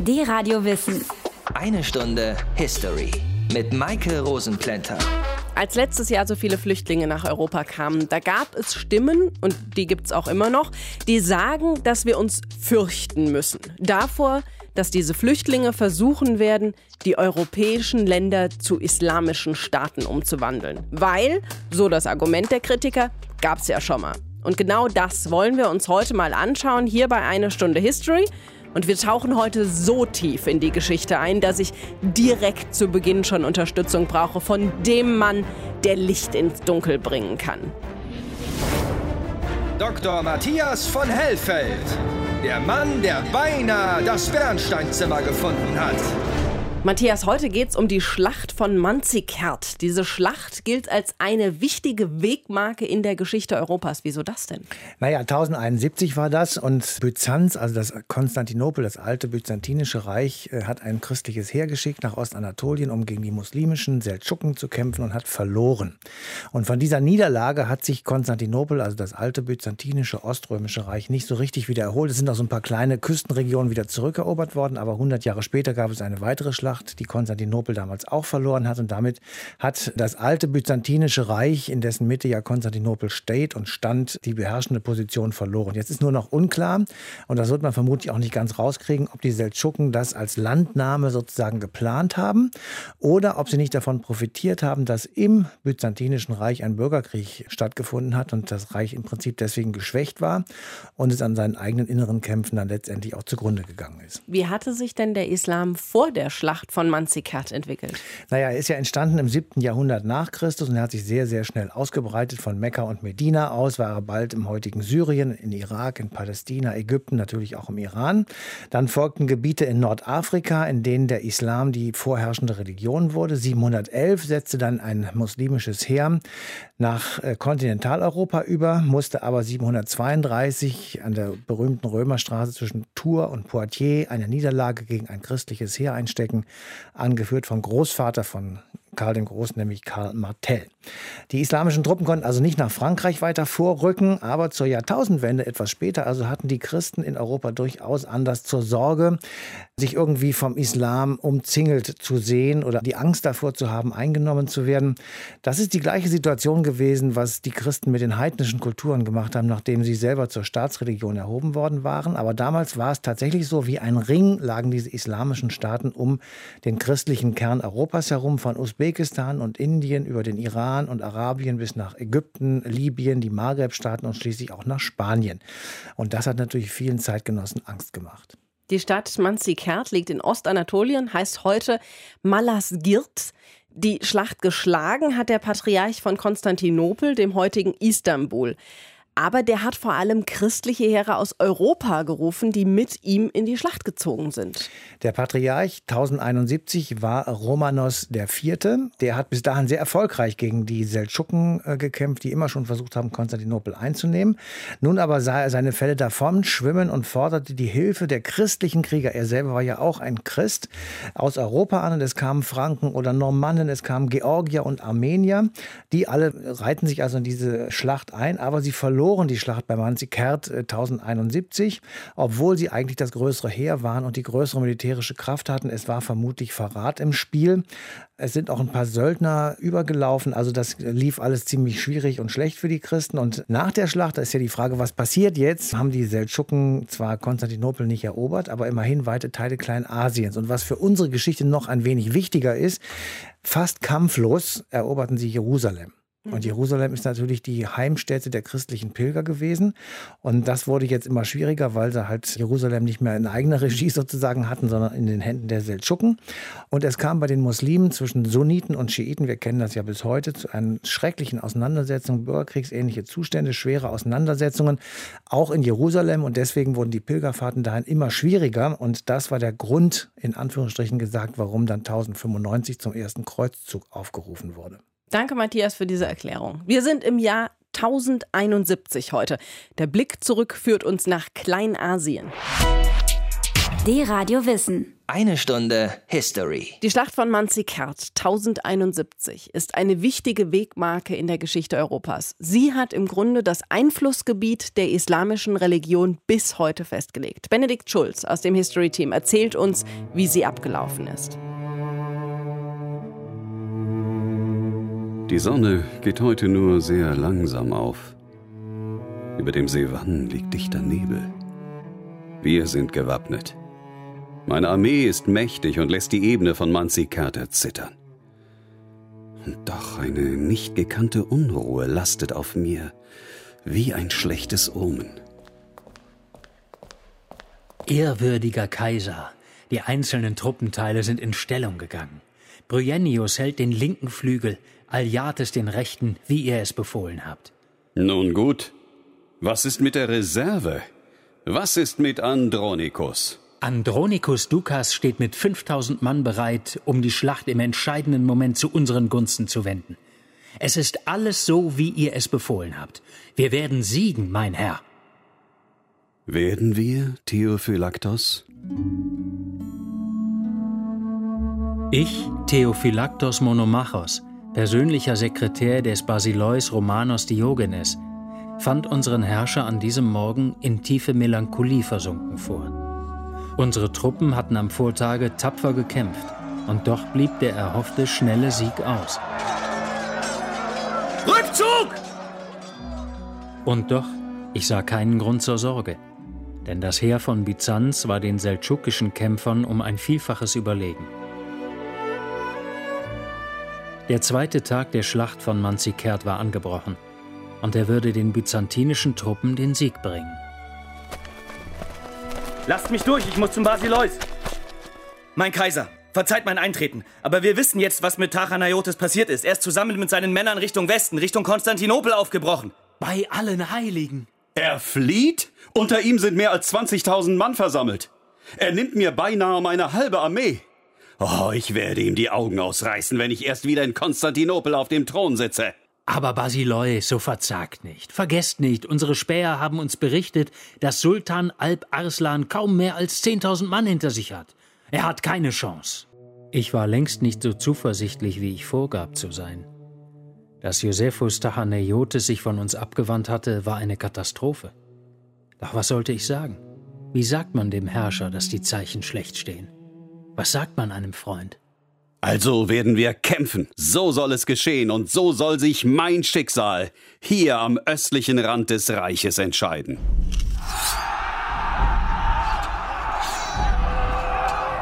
Die Radio Wissen. Eine Stunde History mit Maike Rosenplanter. Als letztes Jahr so viele Flüchtlinge nach Europa kamen, da gab es Stimmen, und die gibt es auch immer noch, die sagen, dass wir uns fürchten müssen. Davor, dass diese Flüchtlinge versuchen werden, die europäischen Länder zu islamischen Staaten umzuwandeln. Weil, so das Argument der Kritiker, gab es ja schon mal. Und genau das wollen wir uns heute mal anschauen, hier bei Eine Stunde History. Und wir tauchen heute so tief in die Geschichte ein, dass ich direkt zu Beginn schon Unterstützung brauche von dem Mann, der Licht ins Dunkel bringen kann. Dr. Matthias von Hellfeld. Der Mann, der beinahe das Bernsteinzimmer gefunden hat. Matthias, heute geht es um die Schlacht von Manzikert. Diese Schlacht gilt als eine wichtige Wegmarke in der Geschichte Europas. Wieso das denn? Naja, 1071 war das und Byzanz, also das Konstantinopel, das alte byzantinische Reich, äh, hat ein christliches Heer geschickt nach Ostanatolien, um gegen die muslimischen Seldschuken zu kämpfen und hat verloren. Und von dieser Niederlage hat sich Konstantinopel, also das alte byzantinische oströmische Reich, nicht so richtig wieder erholt. Es sind auch so ein paar kleine Küstenregionen wieder zurückerobert worden, aber 100 Jahre später gab es eine weitere Schlacht Schlacht, die Konstantinopel damals auch verloren hat. Und damit hat das alte byzantinische Reich, in dessen Mitte ja Konstantinopel steht und stand, die beherrschende Position verloren. Jetzt ist nur noch unklar, und das wird man vermutlich auch nicht ganz rauskriegen, ob die Seldschuken das als Landnahme sozusagen geplant haben oder ob sie nicht davon profitiert haben, dass im byzantinischen Reich ein Bürgerkrieg stattgefunden hat und das Reich im Prinzip deswegen geschwächt war und es an seinen eigenen inneren Kämpfen dann letztendlich auch zugrunde gegangen ist. Wie hatte sich denn der Islam vor der Schlacht Schlacht von Manzikert entwickelt? Naja, er ist ja entstanden im 7. Jahrhundert nach Christus und er hat sich sehr, sehr schnell ausgebreitet. Von Mekka und Medina aus war er bald im heutigen Syrien, in Irak, in Palästina, Ägypten, natürlich auch im Iran. Dann folgten Gebiete in Nordafrika, in denen der Islam die vorherrschende Religion wurde. 711 setzte dann ein muslimisches Heer nach äh, Kontinentaleuropa über, musste aber 732 an der berühmten Römerstraße zwischen Tours und Poitiers eine Niederlage gegen ein christliches Heer einstecken, angeführt vom Großvater von Karl dem Großen, nämlich Karl Martell. Die islamischen Truppen konnten also nicht nach Frankreich weiter vorrücken, aber zur Jahrtausendwende etwas später, also hatten die Christen in Europa durchaus Anlass zur Sorge, sich irgendwie vom Islam umzingelt zu sehen oder die Angst davor zu haben, eingenommen zu werden. Das ist die gleiche Situation gewesen, was die Christen mit den heidnischen Kulturen gemacht haben, nachdem sie selber zur Staatsreligion erhoben worden waren. Aber damals war es tatsächlich so, wie ein Ring lagen diese islamischen Staaten um den christlichen Kern Europas herum, von Usbekistan und Indien über den Iran und Arabien bis nach Ägypten, Libyen, die Maghreb-Staaten und schließlich auch nach Spanien. Und das hat natürlich vielen Zeitgenossen Angst gemacht. Die Stadt Manzikert liegt in Ostanatolien, heißt heute Malazgirt. Die Schlacht geschlagen hat der Patriarch von Konstantinopel, dem heutigen Istanbul. Aber der hat vor allem christliche Heere aus Europa gerufen, die mit ihm in die Schlacht gezogen sind. Der Patriarch 1071 war Romanos IV. Der hat bis dahin sehr erfolgreich gegen die Seldschuken äh, gekämpft, die immer schon versucht haben, Konstantinopel einzunehmen. Nun aber sah er seine Fälle davon schwimmen und forderte die Hilfe der christlichen Krieger. Er selber war ja auch ein Christ aus Europa an. Und es kamen Franken oder Normannen, es kamen Georgier und Armenier. Die alle reiten sich also in diese Schlacht ein, aber sie verloren verloren die Schlacht bei Manzikert 1071, obwohl sie eigentlich das größere Heer waren und die größere militärische Kraft hatten. Es war vermutlich Verrat im Spiel. Es sind auch ein paar Söldner übergelaufen. Also das lief alles ziemlich schwierig und schlecht für die Christen. Und nach der Schlacht, da ist ja die Frage, was passiert jetzt? Haben die Seldschuken zwar Konstantinopel nicht erobert, aber immerhin weite Teile Kleinasiens. Und was für unsere Geschichte noch ein wenig wichtiger ist, fast kampflos eroberten sie Jerusalem. Und mhm. Jerusalem ist natürlich die Heimstätte der christlichen Pilger gewesen. Und das wurde jetzt immer schwieriger, weil sie halt Jerusalem nicht mehr in eigener Regie sozusagen hatten, sondern in den Händen der Seldschuken. Und es kam bei den Muslimen zwischen Sunniten und Schiiten, wir kennen das ja bis heute, zu einer schrecklichen Auseinandersetzung, bürgerkriegsähnliche Zustände, schwere Auseinandersetzungen, auch in Jerusalem. Und deswegen wurden die Pilgerfahrten dahin immer schwieriger. Und das war der Grund, in Anführungsstrichen gesagt, warum dann 1095 zum ersten Kreuzzug aufgerufen wurde. Danke, Matthias, für diese Erklärung. Wir sind im Jahr 1071 heute. Der Blick zurück führt uns nach Kleinasien. D-Radio Wissen. Eine Stunde History. Die Schlacht von Manzikert 1071 ist eine wichtige Wegmarke in der Geschichte Europas. Sie hat im Grunde das Einflussgebiet der islamischen Religion bis heute festgelegt. Benedikt Schulz aus dem History Team erzählt uns, wie sie abgelaufen ist. Die Sonne geht heute nur sehr langsam auf. Über dem See Wann liegt dichter Nebel. Wir sind gewappnet. Meine Armee ist mächtig und lässt die Ebene von Manzikert zittern. Und doch eine nicht gekannte Unruhe lastet auf mir, wie ein schlechtes Omen. Ehrwürdiger Kaiser, die einzelnen Truppenteile sind in Stellung gegangen. Bryennius hält den linken Flügel, Aljates den rechten, wie ihr es befohlen habt. Nun gut. Was ist mit der Reserve? Was ist mit Andronicus? Andronicus Dukas steht mit 5000 Mann bereit, um die Schlacht im entscheidenden Moment zu unseren Gunsten zu wenden. Es ist alles so, wie ihr es befohlen habt. Wir werden siegen, mein Herr. Werden wir, Theophylaktos? Ich, Theophylaktos Monomachos, persönlicher Sekretär des Basileus Romanos Diogenes, fand unseren Herrscher an diesem Morgen in tiefe Melancholie versunken vor. Unsere Truppen hatten am Vortage tapfer gekämpft, und doch blieb der erhoffte schnelle Sieg aus. Rückzug! Und doch, ich sah keinen Grund zur Sorge, denn das Heer von Byzanz war den seldschukischen Kämpfern um ein Vielfaches überlegen. Der zweite Tag der Schlacht von Manzikert war angebrochen, und er würde den byzantinischen Truppen den Sieg bringen. Lasst mich durch, ich muss zum Basileus. Mein Kaiser, verzeiht mein Eintreten, aber wir wissen jetzt, was mit Tachanaiotes passiert ist. Er ist zusammen mit seinen Männern Richtung Westen, Richtung Konstantinopel aufgebrochen. Bei allen Heiligen. Er flieht? Unter ihm sind mehr als 20.000 Mann versammelt. Er nimmt mir beinahe meine halbe Armee. Oh, ich werde ihm die Augen ausreißen, wenn ich erst wieder in Konstantinopel auf dem Thron sitze. Aber Basileu, so verzagt nicht. Vergesst nicht, unsere Späher haben uns berichtet, dass Sultan Alp Arslan kaum mehr als 10.000 Mann hinter sich hat. Er hat keine Chance. Ich war längst nicht so zuversichtlich, wie ich vorgab zu sein. Dass Josephus Tachaneiotes sich von uns abgewandt hatte, war eine Katastrophe. Doch was sollte ich sagen? Wie sagt man dem Herrscher, dass die Zeichen schlecht stehen? Was sagt man einem Freund? Also werden wir kämpfen. So soll es geschehen und so soll sich mein Schicksal hier am östlichen Rand des Reiches entscheiden.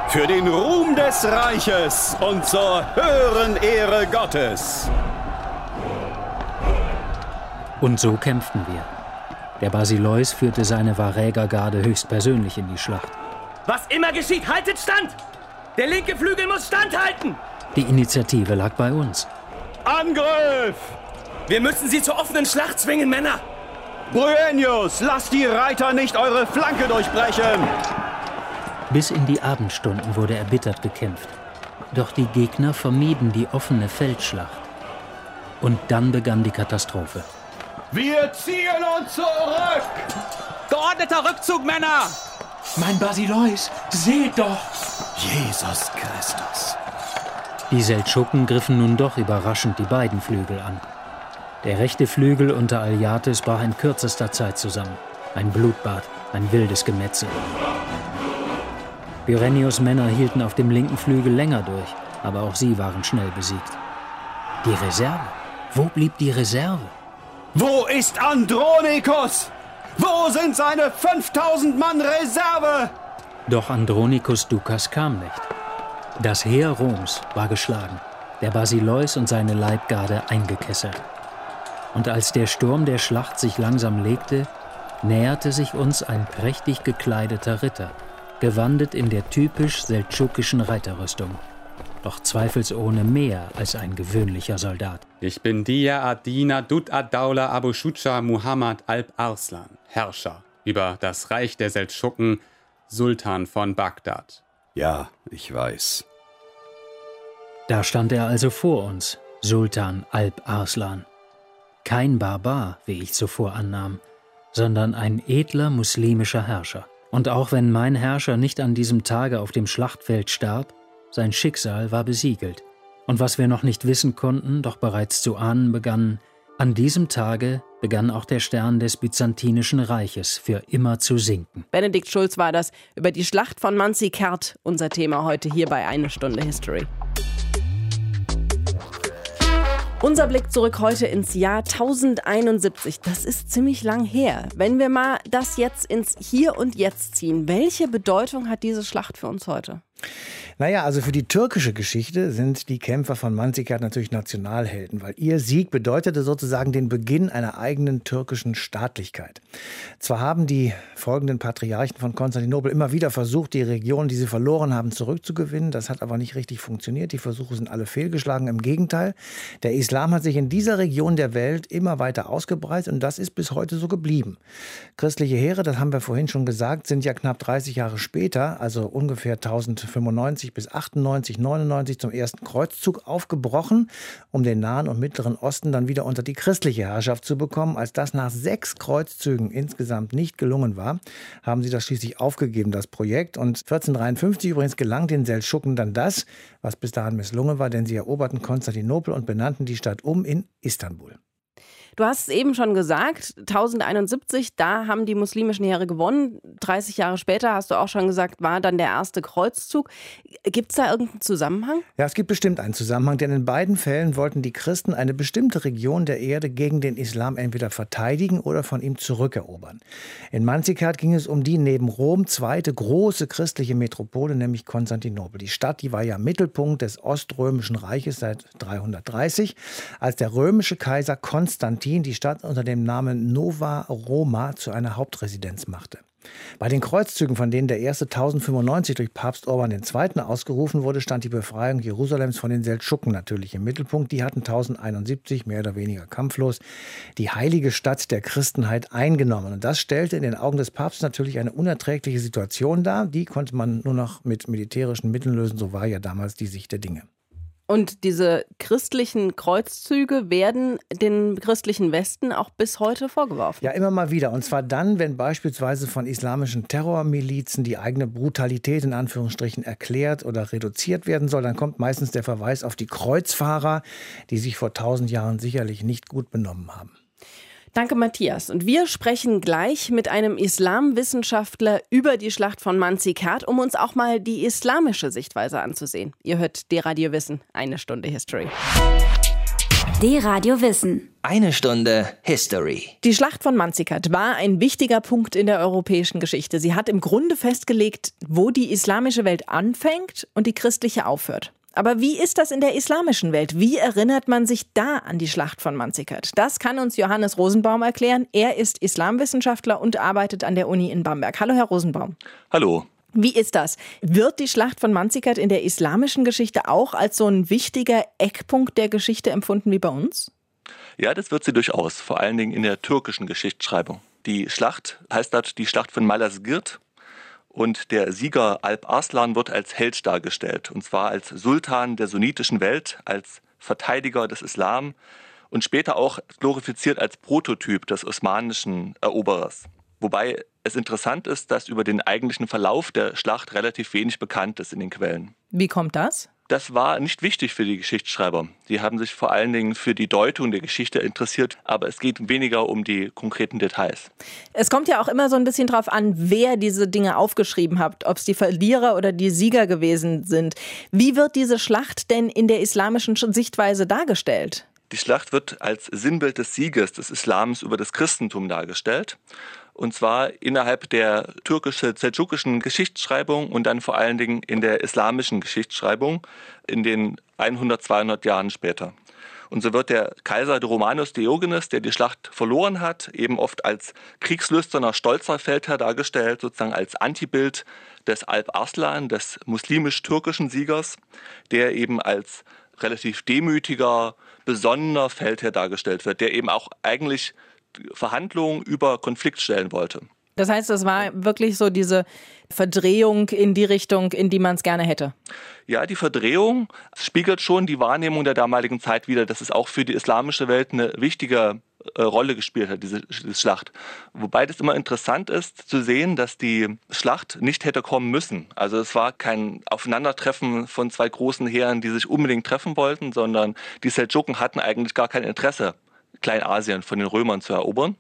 Für den Ruhm des Reiches und zur höheren Ehre Gottes. Und so kämpften wir. Der Basileus führte seine Varägergarde höchstpersönlich in die Schlacht. Was immer geschieht, haltet stand! Der linke Flügel muss standhalten! Die Initiative lag bei uns. Angriff! Wir müssen sie zur offenen Schlacht zwingen, Männer! Bryennius, lasst die Reiter nicht eure Flanke durchbrechen! Bis in die Abendstunden wurde erbittert gekämpft. Doch die Gegner vermieden die offene Feldschlacht. Und dann begann die Katastrophe. Wir ziehen uns zurück! Geordneter Rückzug, Männer! Mein Basileus, seht doch! Jesus Christus. Die Seldschuken griffen nun doch überraschend die beiden Flügel an. Der rechte Flügel unter Aljates brach in kürzester Zeit zusammen. Ein Blutbad, ein wildes Gemetzel. Byrenius Männer hielten auf dem linken Flügel länger durch, aber auch sie waren schnell besiegt. Die Reserve? Wo blieb die Reserve? Wo ist Andronicus? Wo sind seine 5000 Mann Reserve? Doch Andronicus Dukas kam nicht. Das Heer Roms war geschlagen, der Basileus und seine Leibgarde eingekesselt. Und als der Sturm der Schlacht sich langsam legte, näherte sich uns ein prächtig gekleideter Ritter, gewandet in der typisch seldschukischen Reiterrüstung. Doch zweifelsohne mehr als ein gewöhnlicher Soldat. Ich bin Dia Adina Dut Adaula Abu Shucha Muhammad Alp Arslan, Herrscher über das Reich der Seldschuken Sultan von Bagdad. Ja, ich weiß. Da stand er also vor uns, Sultan Alp Arslan. Kein Barbar, wie ich zuvor annahm, sondern ein edler muslimischer Herrscher. Und auch wenn mein Herrscher nicht an diesem Tage auf dem Schlachtfeld starb, sein Schicksal war besiegelt. Und was wir noch nicht wissen konnten, doch bereits zu ahnen begannen, an diesem Tage begann auch der Stern des Byzantinischen Reiches für immer zu sinken. Benedikt Schulz war das über die Schlacht von Manzikert, unser Thema heute hier bei Eine Stunde History. Unser Blick zurück heute ins Jahr 1071. Das ist ziemlich lang her. Wenn wir mal das jetzt ins Hier und Jetzt ziehen, welche Bedeutung hat diese Schlacht für uns heute? Naja, also für die türkische Geschichte sind die Kämpfer von Manzikert natürlich Nationalhelden, weil ihr Sieg bedeutete sozusagen den Beginn einer eigenen türkischen Staatlichkeit. Zwar haben die folgenden Patriarchen von Konstantinopel immer wieder versucht, die Region, die sie verloren haben, zurückzugewinnen. Das hat aber nicht richtig funktioniert. Die Versuche sind alle fehlgeschlagen. Im Gegenteil, der Islam hat sich in dieser Region der Welt immer weiter ausgebreitet und das ist bis heute so geblieben. Christliche Heere, das haben wir vorhin schon gesagt, sind ja knapp 30 Jahre später, also ungefähr 1000 95 bis 98, 99 zum ersten Kreuzzug aufgebrochen, um den Nahen und Mittleren Osten dann wieder unter die christliche Herrschaft zu bekommen. Als das nach sechs Kreuzzügen insgesamt nicht gelungen war, haben sie das schließlich aufgegeben, das Projekt. Und 1453 übrigens gelang den Seldschuken dann das, was bis dahin misslungen war, denn sie eroberten Konstantinopel und benannten die Stadt um in Istanbul. Du hast es eben schon gesagt, 1071, da haben die muslimischen Heere gewonnen. 30 Jahre später, hast du auch schon gesagt, war dann der erste Kreuzzug. Gibt es da irgendeinen Zusammenhang? Ja, es gibt bestimmt einen Zusammenhang, denn in beiden Fällen wollten die Christen eine bestimmte Region der Erde gegen den Islam entweder verteidigen oder von ihm zurückerobern. In Manzikert ging es um die neben Rom zweite große christliche Metropole, nämlich Konstantinopel. Die Stadt, die war ja Mittelpunkt des Oströmischen Reiches seit 330, als der römische Kaiser Konstantin Konstantin die Stadt unter dem Namen Nova Roma zu einer Hauptresidenz machte. Bei den Kreuzzügen, von denen der erste 1095 durch Papst Urban II. ausgerufen wurde, stand die Befreiung Jerusalems von den Seldschuken natürlich im Mittelpunkt. Die hatten 1071 mehr oder weniger kampflos die heilige Stadt der Christenheit eingenommen. Und das stellte in den Augen des Papstes natürlich eine unerträgliche Situation dar. Die konnte man nur noch mit militärischen Mitteln lösen. So war ja damals die Sicht der Dinge. Und diese christlichen Kreuzzüge werden den christlichen Westen auch bis heute vorgeworfen. Ja, immer mal wieder. Und zwar dann, wenn beispielsweise von islamischen Terrormilizen die eigene Brutalität in Anführungsstrichen erklärt oder reduziert werden soll, dann kommt meistens der Verweis auf die Kreuzfahrer, die sich vor tausend Jahren sicherlich nicht gut benommen haben. Danke, Matthias. Und wir sprechen gleich mit einem Islamwissenschaftler über die Schlacht von Manzikert, um uns auch mal die islamische Sichtweise anzusehen. Ihr hört D-Radio Wissen, eine Stunde History. D-Radio Wissen. Eine Stunde History. Die Schlacht von Manzikert war ein wichtiger Punkt in der europäischen Geschichte. Sie hat im Grunde festgelegt, wo die islamische Welt anfängt und die christliche aufhört. Aber wie ist das in der islamischen Welt? Wie erinnert man sich da an die Schlacht von Manzikert? Das kann uns Johannes Rosenbaum erklären. Er ist Islamwissenschaftler und arbeitet an der Uni in Bamberg. Hallo, Herr Rosenbaum. Hallo. Wie ist das? Wird die Schlacht von Manzikert in der islamischen Geschichte auch als so ein wichtiger Eckpunkt der Geschichte empfunden wie bei uns? Ja, das wird sie durchaus, vor allen Dingen in der türkischen Geschichtsschreibung. Die Schlacht heißt dort die Schlacht von Malazgirt und der Sieger Alp Arslan wird als Held dargestellt, und zwar als Sultan der sunnitischen Welt, als Verteidiger des Islam und später auch glorifiziert als Prototyp des osmanischen Eroberers. Wobei es interessant ist, dass über den eigentlichen Verlauf der Schlacht relativ wenig bekannt ist in den Quellen. Wie kommt das? Das war nicht wichtig für die Geschichtsschreiber. Die haben sich vor allen Dingen für die Deutung der Geschichte interessiert, aber es geht weniger um die konkreten Details. Es kommt ja auch immer so ein bisschen darauf an, wer diese Dinge aufgeschrieben hat, ob es die Verlierer oder die Sieger gewesen sind. Wie wird diese Schlacht denn in der islamischen Sichtweise dargestellt? Die Schlacht wird als Sinnbild des Sieges des Islams über das Christentum dargestellt und zwar innerhalb der türkisch-seldschukischen Geschichtsschreibung und dann vor allen Dingen in der islamischen Geschichtsschreibung in den 100, 200 Jahren später. Und so wird der Kaiser Romanus Diogenes, der die Schlacht verloren hat, eben oft als kriegslüsterner, stolzer Feldherr dargestellt, sozusagen als Antibild des Alp Arslan, des muslimisch-türkischen Siegers, der eben als relativ demütiger, besonnener Feldherr dargestellt wird, der eben auch eigentlich Verhandlungen über Konflikt stellen wollte. Das heißt, das war wirklich so diese Verdrehung in die Richtung, in die man es gerne hätte. Ja, die Verdrehung spiegelt schon die Wahrnehmung der damaligen Zeit wider, dass es auch für die islamische Welt eine wichtige äh, Rolle gespielt hat, diese, diese Schlacht. Wobei das immer interessant ist zu sehen, dass die Schlacht nicht hätte kommen müssen. Also es war kein Aufeinandertreffen von zwei großen Heeren, die sich unbedingt treffen wollten, sondern die Seldschuken hatten eigentlich gar kein Interesse, Kleinasien von den Römern zu erobern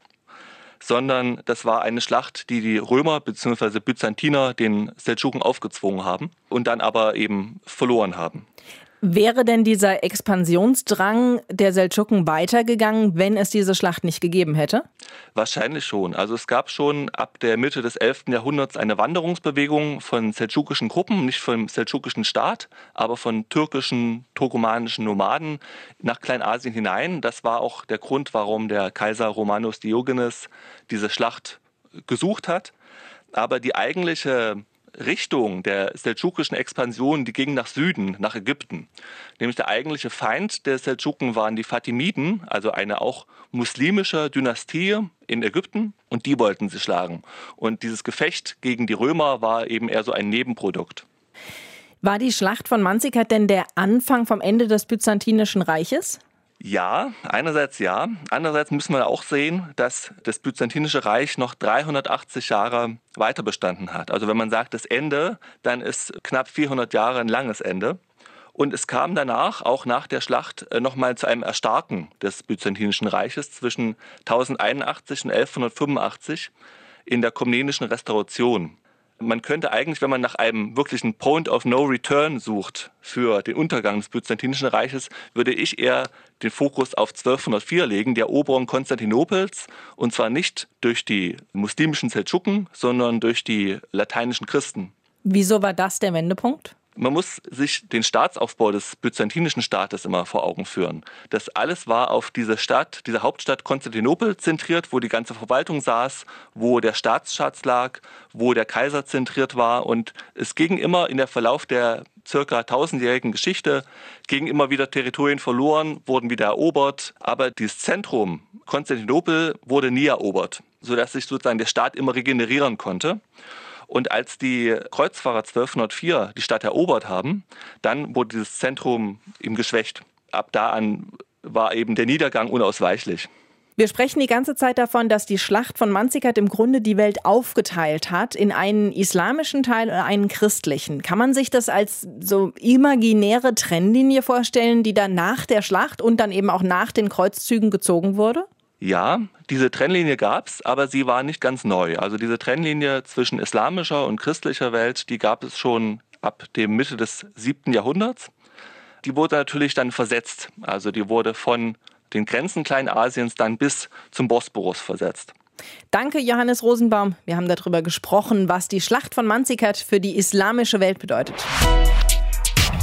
sondern das war eine Schlacht, die die Römer bzw. Byzantiner den Seldschuken aufgezwungen haben und dann aber eben verloren haben. Wäre denn dieser Expansionsdrang der Seldschuken weitergegangen, wenn es diese Schlacht nicht gegeben hätte? Wahrscheinlich schon. Also es gab schon ab der Mitte des 11. Jahrhunderts eine Wanderungsbewegung von seldschukischen Gruppen, nicht vom seldschukischen Staat, aber von türkischen, turkomanischen Nomaden nach Kleinasien hinein. Das war auch der Grund, warum der Kaiser Romanus Diogenes diese Schlacht gesucht hat. Aber die eigentliche Richtung der seldschukischen Expansion, die ging nach Süden, nach Ägypten. Nämlich der eigentliche Feind der Seldschuken waren die Fatimiden, also eine auch muslimische Dynastie in Ägypten, und die wollten sie schlagen. Und dieses Gefecht gegen die Römer war eben eher so ein Nebenprodukt. War die Schlacht von Manzikert denn der Anfang vom Ende des Byzantinischen Reiches? Ja, einerseits ja. Andererseits müssen wir auch sehen, dass das Byzantinische Reich noch 380 Jahre weiter bestanden hat. Also wenn man sagt das Ende, dann ist knapp 400 Jahre ein langes Ende. Und es kam danach, auch nach der Schlacht, äh, nochmal zu einem Erstarken des Byzantinischen Reiches zwischen 1081 und 1185 in der komnenischen Restauration man könnte eigentlich, wenn man nach einem wirklichen Point of No Return sucht für den Untergang des Byzantinischen Reiches, würde ich eher den Fokus auf 1204 legen, der Eroberung Konstantinopels, und zwar nicht durch die muslimischen Seldschuken, sondern durch die lateinischen Christen. Wieso war das der Wendepunkt? Man muss sich den Staatsaufbau des byzantinischen Staates immer vor Augen führen. Das alles war auf diese Stadt, diese Hauptstadt Konstantinopel zentriert, wo die ganze Verwaltung saß, wo der Staatsschatz lag, wo der Kaiser zentriert war. Und es ging immer in der Verlauf der circa tausendjährigen Geschichte, gingen immer wieder Territorien verloren, wurden wieder erobert. Aber dieses Zentrum Konstantinopel wurde nie erobert, sodass sich sozusagen der Staat immer regenerieren konnte. Und als die Kreuzfahrer 1204 die Stadt erobert haben, dann wurde dieses Zentrum eben geschwächt. Ab da an war eben der Niedergang unausweichlich. Wir sprechen die ganze Zeit davon, dass die Schlacht von Manzikert im Grunde die Welt aufgeteilt hat in einen islamischen Teil und einen christlichen. Kann man sich das als so imaginäre Trennlinie vorstellen, die dann nach der Schlacht und dann eben auch nach den Kreuzzügen gezogen wurde? Ja, diese Trennlinie gab es, aber sie war nicht ganz neu. Also diese Trennlinie zwischen islamischer und christlicher Welt, die gab es schon ab dem Mitte des siebten Jahrhunderts. Die wurde natürlich dann versetzt. Also die wurde von den Grenzen Kleinasiens dann bis zum Bosporus versetzt. Danke, Johannes Rosenbaum. Wir haben darüber gesprochen, was die Schlacht von Manzikert für die islamische Welt bedeutet.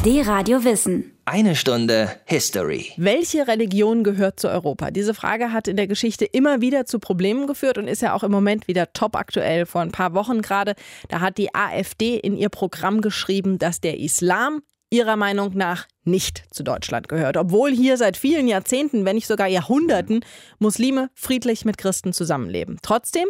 D-Radio Wissen. Eine Stunde History. Welche Religion gehört zu Europa? Diese Frage hat in der Geschichte immer wieder zu Problemen geführt und ist ja auch im Moment wieder top aktuell. Vor ein paar Wochen gerade, da hat die AfD in ihr Programm geschrieben, dass der Islam ihrer Meinung nach nicht zu Deutschland gehört, obwohl hier seit vielen Jahrzehnten, wenn nicht sogar Jahrhunderten, Muslime friedlich mit Christen zusammenleben. Trotzdem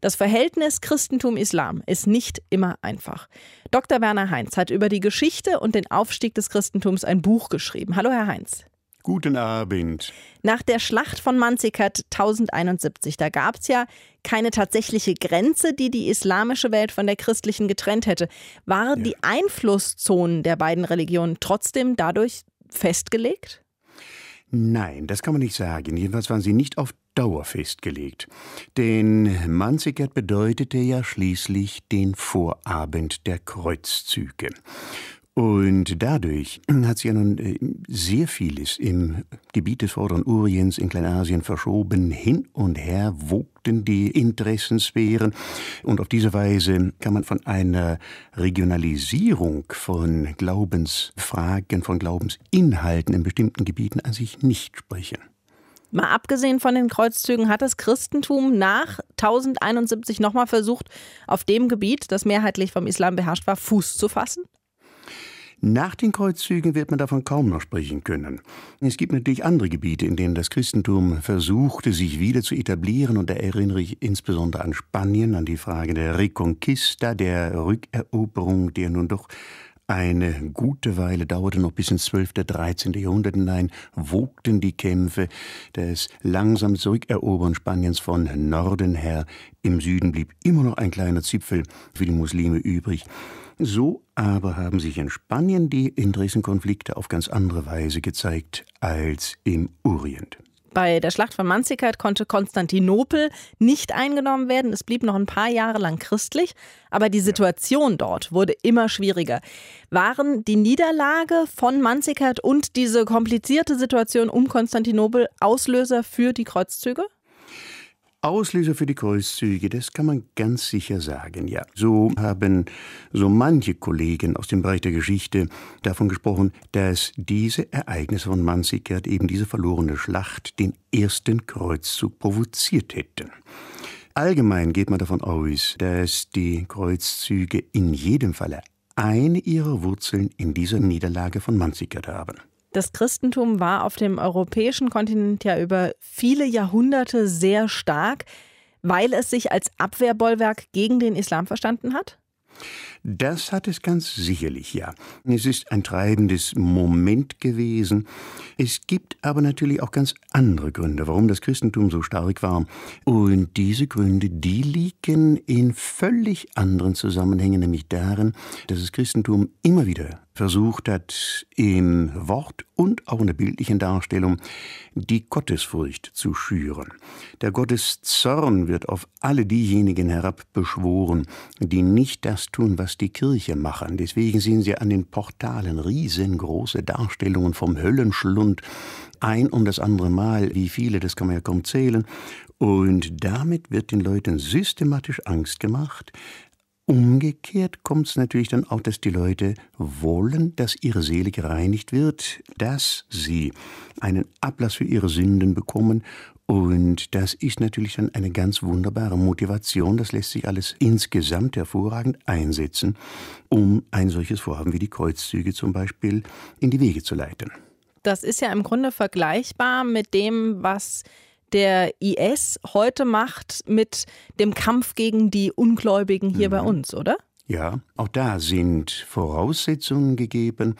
das Verhältnis Christentum-Islam ist nicht immer einfach. Dr. Werner Heinz hat über die Geschichte und den Aufstieg des Christentums ein Buch geschrieben. Hallo, Herr Heinz. Guten Abend. Nach der Schlacht von Manzikert 1071, da gab es ja keine tatsächliche Grenze, die die islamische Welt von der christlichen getrennt hätte. Waren ja. die Einflusszonen der beiden Religionen trotzdem dadurch festgelegt? Nein, das kann man nicht sagen. Jedenfalls waren sie nicht auf Dauer festgelegt. Denn Manzikert bedeutete ja schließlich den Vorabend der Kreuzzüge. Und dadurch hat sich ja nun äh, sehr vieles im Gebiet des Vorderen Orients in Kleinasien verschoben. Hin und her wogten die Interessensphären. Und auf diese Weise kann man von einer Regionalisierung von Glaubensfragen, von Glaubensinhalten in bestimmten Gebieten an sich nicht sprechen. Mal abgesehen von den Kreuzzügen hat das Christentum nach 1071 nochmal versucht, auf dem Gebiet, das mehrheitlich vom Islam beherrscht war, Fuß zu fassen? Nach den Kreuzzügen wird man davon kaum noch sprechen können. Es gibt natürlich andere Gebiete, in denen das Christentum versuchte, sich wieder zu etablieren, und da erinnere ich insbesondere an Spanien, an die Frage der Reconquista, der Rückeroberung der nun doch Eine gute Weile dauerte noch bis ins 12., 13. Jahrhundert hinein, wogten die Kämpfe, das langsam Zurückerobern Spaniens von Norden her. Im Süden blieb immer noch ein kleiner Zipfel für die Muslime übrig. So aber haben sich in Spanien die Interessenkonflikte auf ganz andere Weise gezeigt als im Orient. Bei der Schlacht von Manzikert konnte Konstantinopel nicht eingenommen werden. Es blieb noch ein paar Jahre lang christlich, aber die Situation dort wurde immer schwieriger. Waren die Niederlage von Manzikert und diese komplizierte Situation um Konstantinopel Auslöser für die Kreuzzüge? Auslöser für die Kreuzzüge, das kann man ganz sicher sagen, ja. So haben so manche Kollegen aus dem Bereich der Geschichte davon gesprochen, dass diese Ereignisse von Manzikert, eben diese verlorene Schlacht, den ersten Kreuzzug provoziert hätten. Allgemein geht man davon aus, dass die Kreuzzüge in jedem Falle eine ihrer Wurzeln in dieser Niederlage von Manzikert haben. Das Christentum war auf dem europäischen Kontinent ja über viele Jahrhunderte sehr stark, weil es sich als Abwehrbollwerk gegen den Islam verstanden hat? Das hat es ganz sicherlich, ja. Es ist ein treibendes Moment gewesen. Es gibt aber natürlich auch ganz andere Gründe, warum das Christentum so stark war. Und diese Gründe, die liegen in völlig anderen Zusammenhängen, nämlich darin, dass das Christentum immer wieder versucht hat, im Wort und auch in der bildlichen Darstellung die Gottesfurcht zu schüren. Der Gotteszorn wird auf alle diejenigen herabbeschworen, die nicht das tun, was die Kirche machen. Deswegen sehen Sie an den Portalen riesengroße Darstellungen vom Höllenschlund, ein um das andere Mal, wie viele, das kann man ja kaum zählen. Und damit wird den Leuten systematisch Angst gemacht, Umgekehrt kommt es natürlich dann auch, dass die Leute wollen, dass ihre Seele gereinigt wird, dass sie einen Ablass für ihre Sünden bekommen. Und das ist natürlich dann eine ganz wunderbare Motivation. Das lässt sich alles insgesamt hervorragend einsetzen, um ein solches Vorhaben wie die Kreuzzüge zum Beispiel in die Wege zu leiten. Das ist ja im Grunde vergleichbar mit dem, was der IS heute macht mit dem Kampf gegen die Ungläubigen hier mhm. bei uns, oder? Ja, auch da sind Voraussetzungen gegeben,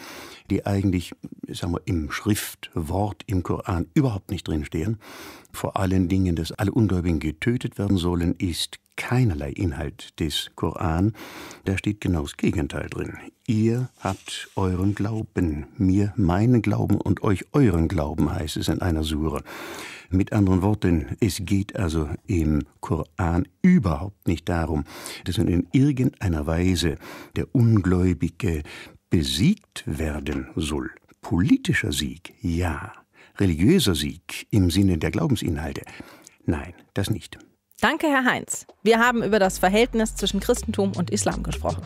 die eigentlich, sagen wir, im Schriftwort im Koran überhaupt nicht drinstehen. Vor allen Dingen, dass alle Ungläubigen getötet werden sollen, ist keinerlei Inhalt des Koran. Da steht genau das Gegenteil drin. Ihr habt euren Glauben, mir meinen Glauben und euch euren Glauben, heißt es in einer Sure. Mit anderen Worten, es geht also im Koran überhaupt nicht darum, dass in irgendeiner Weise der Ungläubige besiegt werden soll. Politischer Sieg, ja. Religiöser Sieg im Sinne der Glaubensinhalte, nein, das nicht. Danke, Herr Heinz. Wir haben über das Verhältnis zwischen Christentum und Islam gesprochen.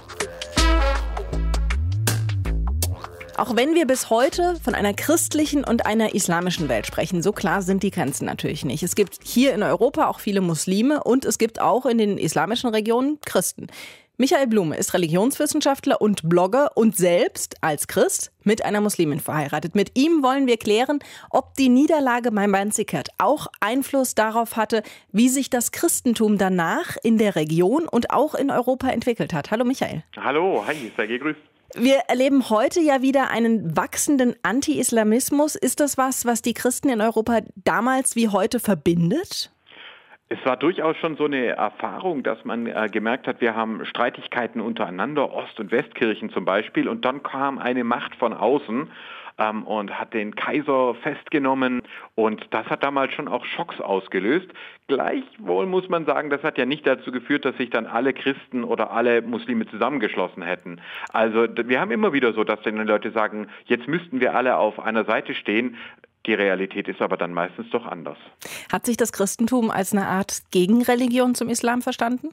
Auch wenn wir bis heute von einer christlichen und einer islamischen Welt sprechen, so klar sind die Grenzen natürlich nicht. Es gibt hier in Europa auch viele Muslime und es gibt auch in den islamischen Regionen Christen. Michael Blume ist Religionswissenschaftler und Blogger und selbst als Christ mit einer Muslimin verheiratet. Mit ihm wollen wir klären, ob die Niederlage bei Manzikert auch Einfluss darauf hatte, wie sich das Christentum danach in der Region und auch in Europa entwickelt hat. Hallo Michael. Hallo, hi, sei gegrüßt. Wir erleben heute ja wieder einen wachsenden Anti-Islamismus. Ist das was, was die Christen in Europa damals wie heute verbindet? Es war durchaus schon so eine Erfahrung, dass man äh, gemerkt hat, wir haben Streitigkeiten untereinander, Ost- und Westkirchen zum Beispiel, und dann kam eine Macht von außen ähm, und hat den Kaiser festgenommen und das hat damals schon auch Schocks ausgelöst. Gleichwohl muss man sagen, das hat ja nicht dazu geführt, dass sich dann alle Christen oder alle Muslime zusammengeschlossen hätten. Also wir haben immer wieder so, dass dann Leute sagen, jetzt müssten wir alle auf einer Seite stehen. Die Realität ist aber dann meistens doch anders. Hat sich das Christentum als eine Art Gegenreligion zum Islam verstanden?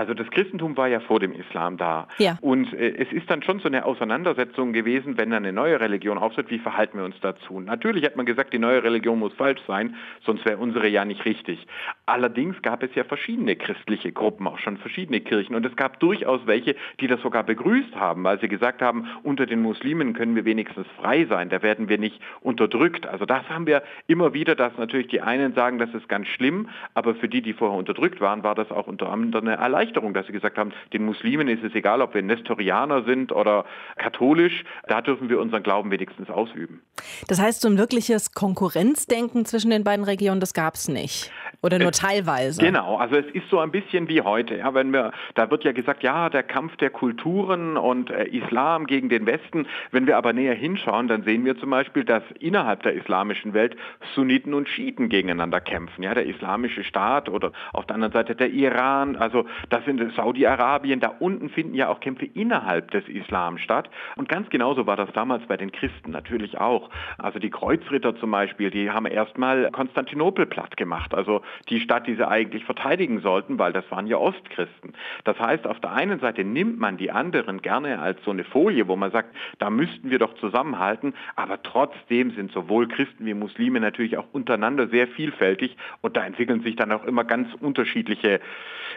Also das Christentum war ja vor dem Islam da. Ja. Und äh, es ist dann schon so eine Auseinandersetzung gewesen, wenn dann eine neue Religion auftritt, wie verhalten wir uns dazu? Natürlich hat man gesagt, die neue Religion muss falsch sein, sonst wäre unsere ja nicht richtig. Allerdings gab es ja verschiedene christliche Gruppen, auch schon verschiedene Kirchen. Und es gab durchaus welche, die das sogar begrüßt haben, weil sie gesagt haben, unter den Muslimen können wir wenigstens frei sein, da werden wir nicht unterdrückt. Also das haben wir immer wieder, dass natürlich die einen sagen, das ist ganz schlimm, aber für die, die vorher unterdrückt waren, war das auch unter anderem eine Erleichterung Erleichterung, dass sie gesagt haben, den Muslimen ist es egal, ob wir Nestorianer sind oder katholisch, da dürfen wir unseren Glauben wenigstens ausüben. Das heißt, so ein wirkliches Konkurrenzdenken zwischen den beiden Regionen, das gab es nicht. Oder nur teilweise? Genau, also es ist so ein bisschen wie heute. Ja, wenn wir, da wird ja gesagt, ja, der Kampf der Kulturen und äh, Islam gegen den Westen. Wenn wir aber näher hinschauen, dann sehen wir zum Beispiel, dass innerhalb der islamischen Welt Sunniten und Schiiten gegeneinander kämpfen. Ja, der islamische Staat oder auf der anderen Seite der Iran, also das sind Saudi-Arabien, da unten finden ja auch Kämpfe innerhalb des Islam statt. Und ganz genauso war das damals bei den Christen natürlich auch. Also die Kreuzritter zum Beispiel, die haben erstmal Konstantinopel platt gemacht. Also die Stadt, die sie eigentlich verteidigen sollten, weil das waren ja Ostchristen. Das heißt, auf der einen Seite nimmt man die anderen gerne als so eine Folie, wo man sagt, da müssten wir doch zusammenhalten, aber trotzdem sind sowohl Christen wie Muslime natürlich auch untereinander sehr vielfältig und da entwickeln sich dann auch immer ganz unterschiedliche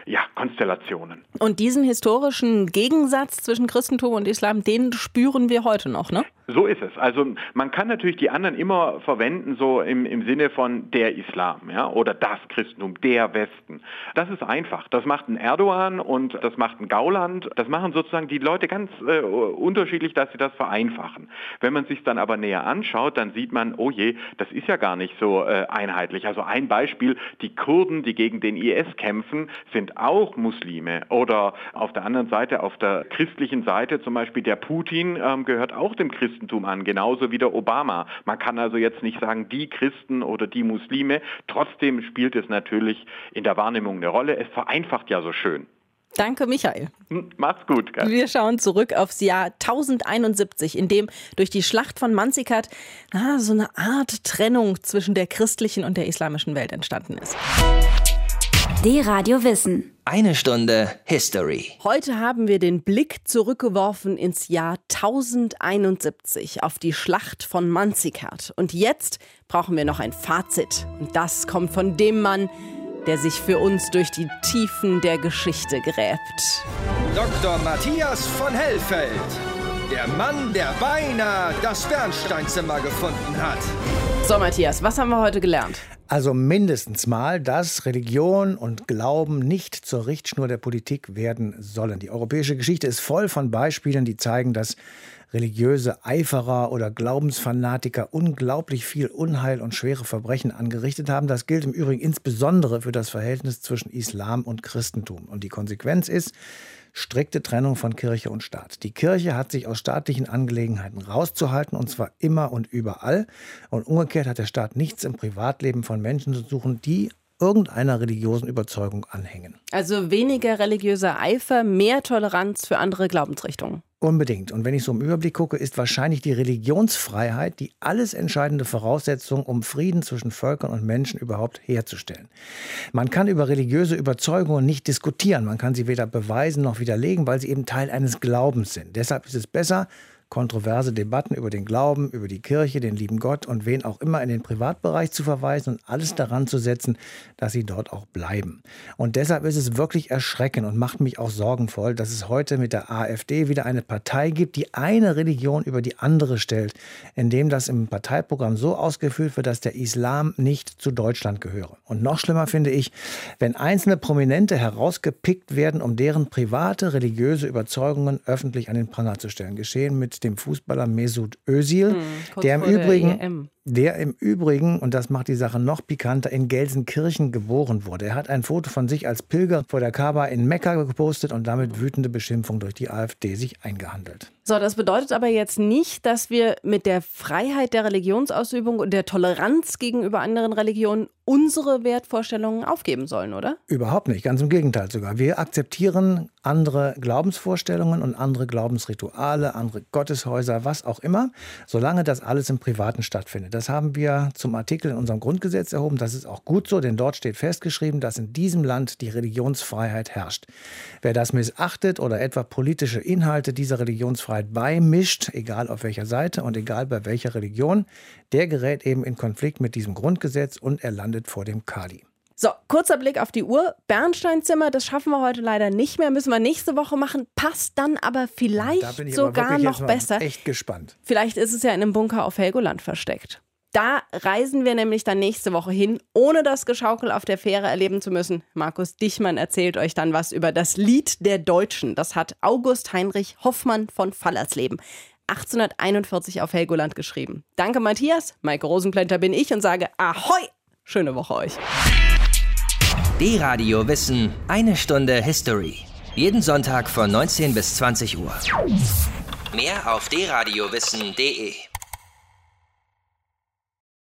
ja, Konstellationen. Und diesen historischen Gegensatz zwischen Christentum und Islam, den spüren wir heute noch, ne? So ist es. Also man kann natürlich die anderen immer verwenden, so im, im Sinne von der Islam ja, oder das Christentum, der Westen. Das ist einfach. Das macht ein Erdogan und das macht ein Gauland. Das machen sozusagen die Leute ganz äh, unterschiedlich, dass sie das vereinfachen. Wenn man sich dann aber näher anschaut, dann sieht man, oh je, das ist ja gar nicht so äh, einheitlich. Also ein Beispiel, die Kurden, die gegen den IS kämpfen, sind auch Muslime. Oder auf der anderen Seite, auf der christlichen Seite zum Beispiel der Putin ähm, gehört auch dem Christentum an, genauso wie der Obama. Man kann also jetzt nicht sagen, die Christen oder die Muslime. Trotzdem spielt es natürlich in der Wahrnehmung eine Rolle. Es vereinfacht ja so schön. Danke, Michael. Hm, mach's gut. Gell? Wir schauen zurück aufs Jahr 1071, in dem durch die Schlacht von Manzikert na, so eine Art Trennung zwischen der christlichen und der islamischen Welt entstanden ist. D-Radio Wissen. Eine Stunde History. Heute haben wir den Blick zurückgeworfen ins Jahr 1071 auf die Schlacht von Manzikert. Und jetzt brauchen wir noch ein Fazit. Und das kommt von dem Mann, der sich für uns durch die Tiefen der Geschichte gräbt. Dr. Matthias von Hellfeld. Der Mann, der beinahe das Bernsteinzimmer gefunden hat. So, Matthias, was haben wir heute gelernt? Also mindestens mal, dass Religion und Glauben nicht zur Richtschnur der Politik werden sollen. Die europäische Geschichte ist voll von Beispielen, die zeigen, dass religiöse Eiferer oder Glaubensfanatiker unglaublich viel Unheil und schwere Verbrechen angerichtet haben. Das gilt im Übrigen insbesondere für das Verhältnis zwischen Islam und Christentum. Und die Konsequenz ist, strikte Trennung von Kirche und Staat. Die Kirche hat sich aus staatlichen Angelegenheiten rauszuhalten und zwar immer und überall. Und umgekehrt hat der Staat nichts im Privatleben von Menschen zu suchen, die irgendeiner religiösen Überzeugung anhängen. Also weniger religiöser Eifer, mehr Toleranz für andere Glaubensrichtungen. Unbedingt. Und wenn ich so im Überblick gucke, ist wahrscheinlich die Religionsfreiheit die alles entscheidende Voraussetzung, um Frieden zwischen Völkern und Menschen überhaupt herzustellen. Man kann über religiöse Überzeugungen nicht diskutieren. Man kann sie weder beweisen noch widerlegen, weil sie eben Teil eines Glaubens sind. Deshalb ist es besser, kontroverse Debatten über den Glauben, über die Kirche, den lieben Gott und wen auch immer in den Privatbereich zu verweisen und alles daran zu setzen, dass sie dort auch bleiben. Und deshalb ist es wirklich erschreckend und macht mich auch sorgenvoll, dass es heute mit der AfD wieder eine Partei gibt, die eine Religion über die andere stellt, indem das im Parteiprogramm so ausgeführt wird, dass der Islam nicht zu Deutschland gehöre. Und noch schlimmer finde ich, wenn einzelne Prominente herausgepickt werden, um deren private religiöse Überzeugungen öffentlich an den Pranger zu stellen. Geschehen mit dem Fußballer Mesut Özil, hm, der im Übrigen e der im Übrigen, und das macht die Sache noch pikanter, in Gelsenkirchen geboren wurde. Er hat ein Foto von sich als Pilger vor der Kaaba in Mekka gepostet und damit wütende Beschimpfung durch die AfD sich eingehandelt. So, das bedeutet aber jetzt nicht, dass wir mit der Freiheit der Religionsausübung und der Toleranz gegenüber anderen Religionen unsere Wertvorstellungen aufgeben sollen, oder? Überhaupt nicht, ganz im Gegenteil sogar. Wir akzeptieren andere Glaubensvorstellungen und andere Glaubensrituale, andere Gotteshäuser, was auch immer, solange das alles im Privaten stattfindet. Das haben wir zum Artikel in unserem Grundgesetz erhoben. Das ist auch gut so, denn dort steht festgeschrieben, dass in diesem Land die Religionsfreiheit herrscht. Wer das missachtet oder etwa politische Inhalte dieser Religionsfreiheit beimischt, egal auf welcher Seite und egal bei welcher Religion, der gerät eben in Konflikt mit diesem Grundgesetz und er landet vor dem Kali. So, kurzer Blick auf die Uhr. Bernsteinzimmer, das schaffen wir heute leider nicht mehr, müssen wir nächste Woche machen. Passt dann aber vielleicht sogar aber noch besser. Echt gespannt. Vielleicht ist es ja in einem Bunker auf Helgoland versteckt. Da reisen wir nämlich dann nächste Woche hin, ohne das Geschaukel auf der Fähre erleben zu müssen. Markus Dichmann erzählt euch dann was über das Lied der Deutschen. Das hat August Heinrich Hoffmann von Fallersleben 1841 auf Helgoland geschrieben. Danke Matthias, Maike Rosenplanter bin ich und sage Ahoi! Schöne Woche euch. D-Radio Wissen, eine Stunde History. Jeden Sonntag von 19 bis 20 Uhr. Mehr auf dradiowissen.de